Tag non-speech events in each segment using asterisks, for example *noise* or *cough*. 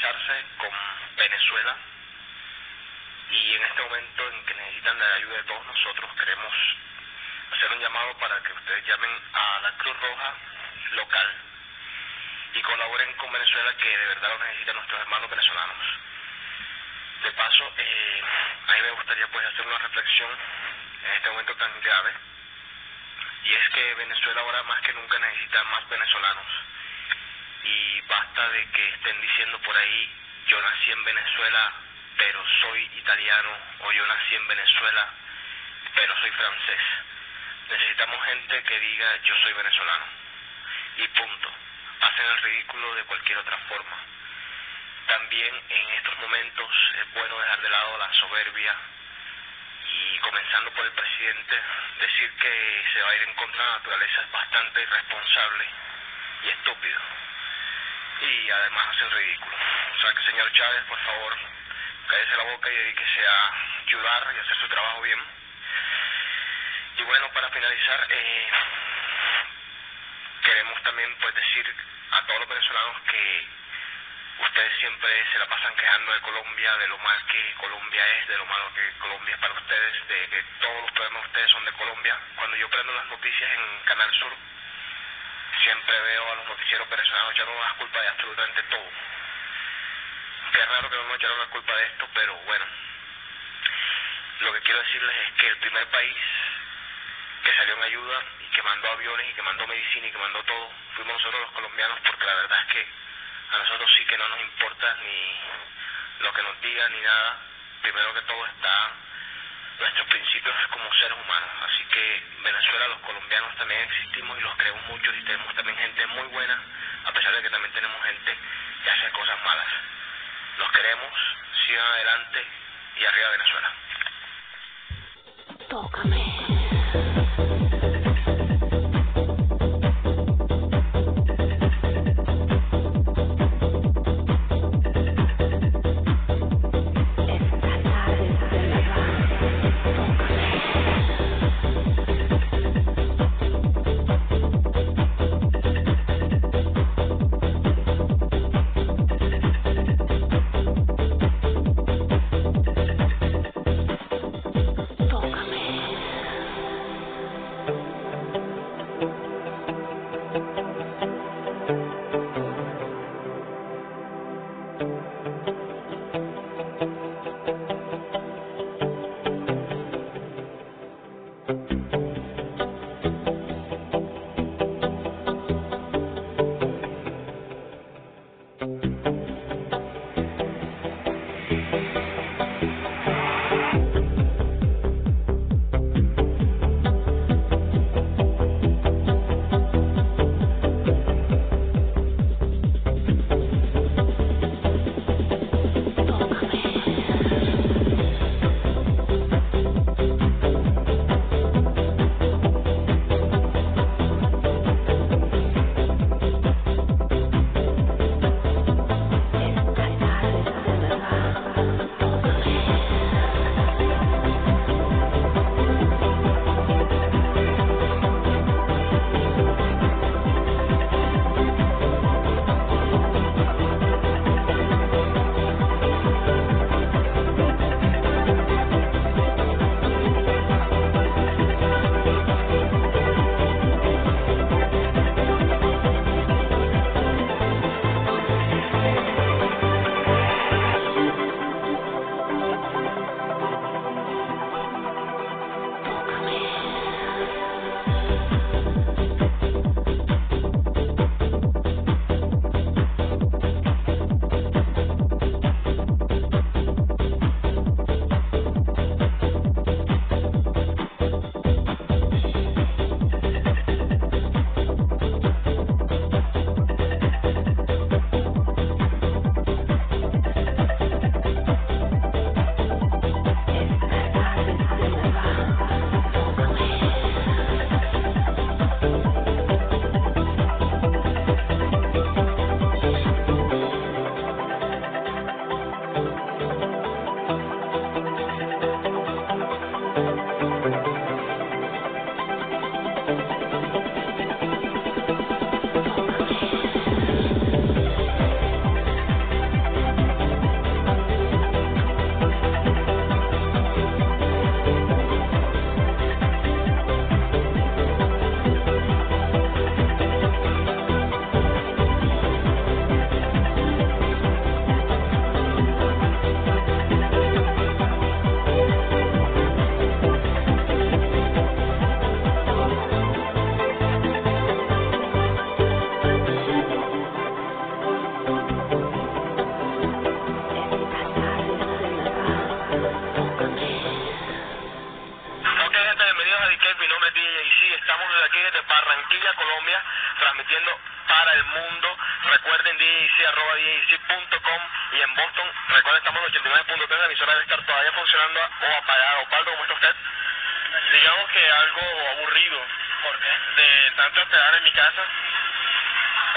con Venezuela y en este momento en que necesitan la ayuda de todos nosotros queremos hacer un llamado para que ustedes llamen a la Cruz Roja local y colaboren con Venezuela que de verdad lo necesitan nuestros hermanos venezolanos. De paso, eh, a mí me gustaría pues hacer una reflexión en este momento tan grave y es que Venezuela ahora más que nunca necesita más venezolanos basta de que estén diciendo por ahí yo nací en Venezuela pero soy italiano o yo nací en Venezuela pero soy francés. Necesitamos gente que diga yo soy venezolano y punto. Hacen el ridículo de cualquier otra forma. También en estos momentos es bueno dejar de lado la soberbia y comenzando por el presidente, decir que se va a ir en contra de la naturaleza es bastante irresponsable y estúpido. Y además hace el ridículo. O sea que señor Chávez, por favor, cállese la boca y dedíquese a ayudar y hacer su trabajo bien. Y bueno, para finalizar, eh, queremos también pues decir a todos los venezolanos que ustedes siempre se la pasan quejando de Colombia, de lo mal que Colombia es, de lo malo que Colombia es para ustedes, de que todos los problemas de ustedes son de Colombia. Cuando yo prendo las noticias en Canal Sur, siempre veo a los noticieros venezolanos echando la culpa de absolutamente todo. Qué raro que no nos echaron la culpa de esto, pero bueno. Lo que quiero decirles es que el primer país que salió en ayuda y que mandó aviones y que mandó medicina y que mandó todo, fuimos nosotros los colombianos porque la verdad es que a nosotros sí que no nos importa ni lo que nos digan ni nada. Primero que todo está nuestros principios como seres humanos. Así que Venezuela, los colombianos también existimos y los creemos mucho y tenemos también gente muy buena, a pesar de que también tenemos gente que hace cosas malas. Los queremos, sigan adelante y arriba Venezuela. Tócame.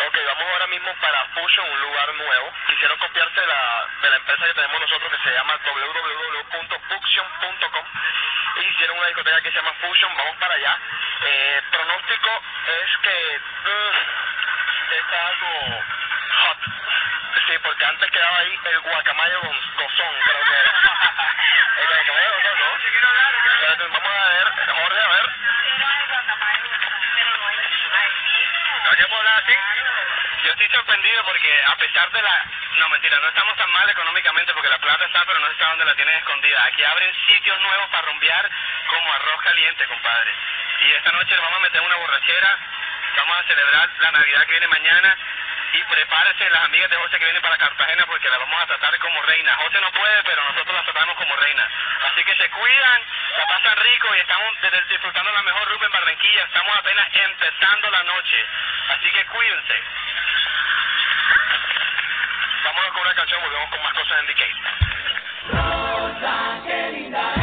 Ok, vamos ahora mismo para Fusion, un lugar nuevo. Quisieron copiarse la, de la empresa que tenemos nosotros que se llama www.fusion.com y hicieron una discoteca que se llama Fusion. Vamos para allá. Eh, pronóstico es que mm, está algo hot. Sí, porque antes quedaba ahí el guacamayo gon- gozón, creo que era. *laughs* el guacamayo gozón, ¿no? Espérate, Vamos a ver, Jorge, a ver. ¿No se puedo hablar así? Yo estoy sorprendido porque a pesar de la... No, mentira, no estamos tan mal económicamente porque la plata está, pero no está donde la tienen escondida. Aquí abren sitios nuevos para rumbear como arroz caliente, compadre. Y esta noche le vamos a meter una borrachera. Vamos a celebrar la Navidad que viene mañana. Y prepárese las amigas de José que vienen para Cartagena porque la vamos a tratar como reina. José no puede, pero nosotros la tratamos como reina. Así que se cuidan, la pasan rico y estamos disfrutando la mejor rumba en Barranquilla. Estamos apenas empezando la noche. Así que cuídense. Vamos con una canción, volvemos con más cosas en Decay. Rosa, qué linda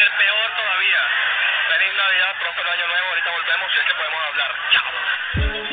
ser peor todavía. Feliz Navidad, próspero año nuevo, ahorita volvemos y es que podemos hablar. Chao.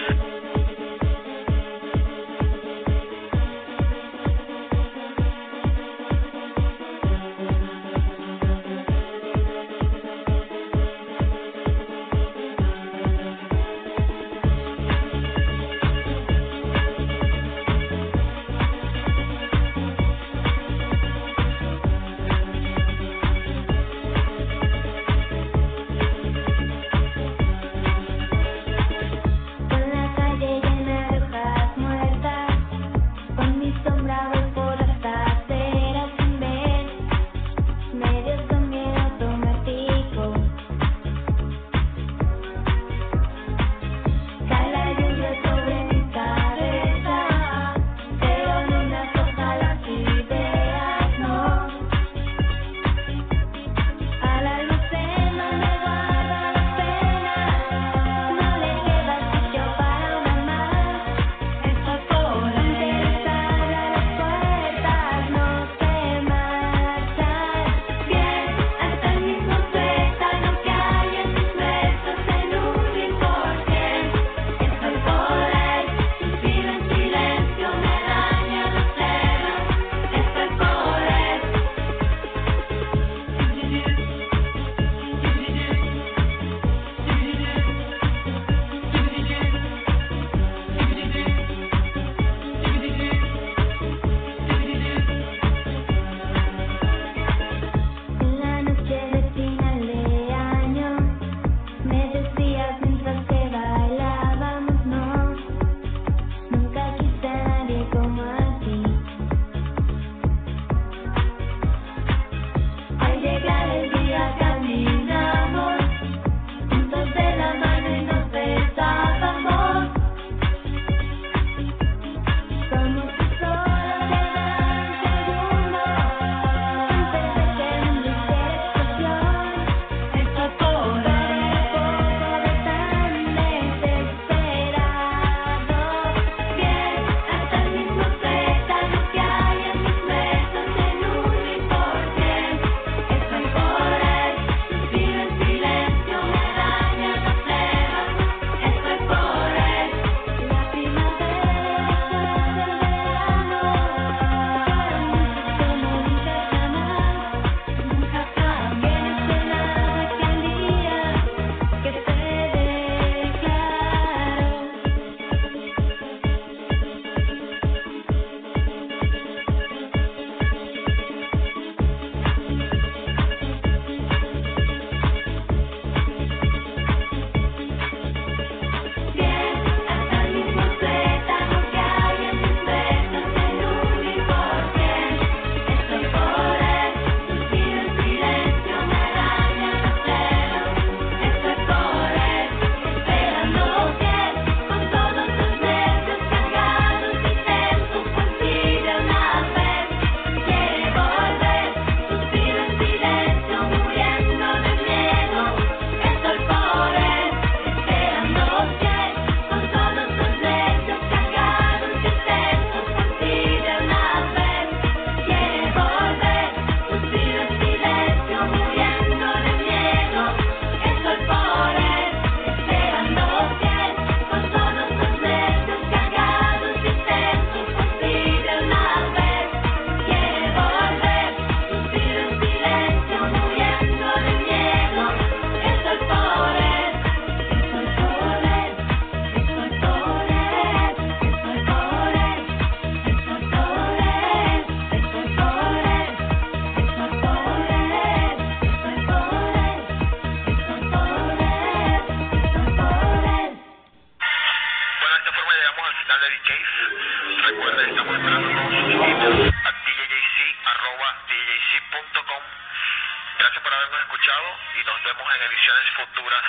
Gracias por habernos escuchado y nos vemos en ediciones futuras.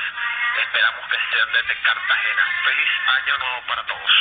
Esperamos que sean desde Cartagena. Feliz año nuevo para todos.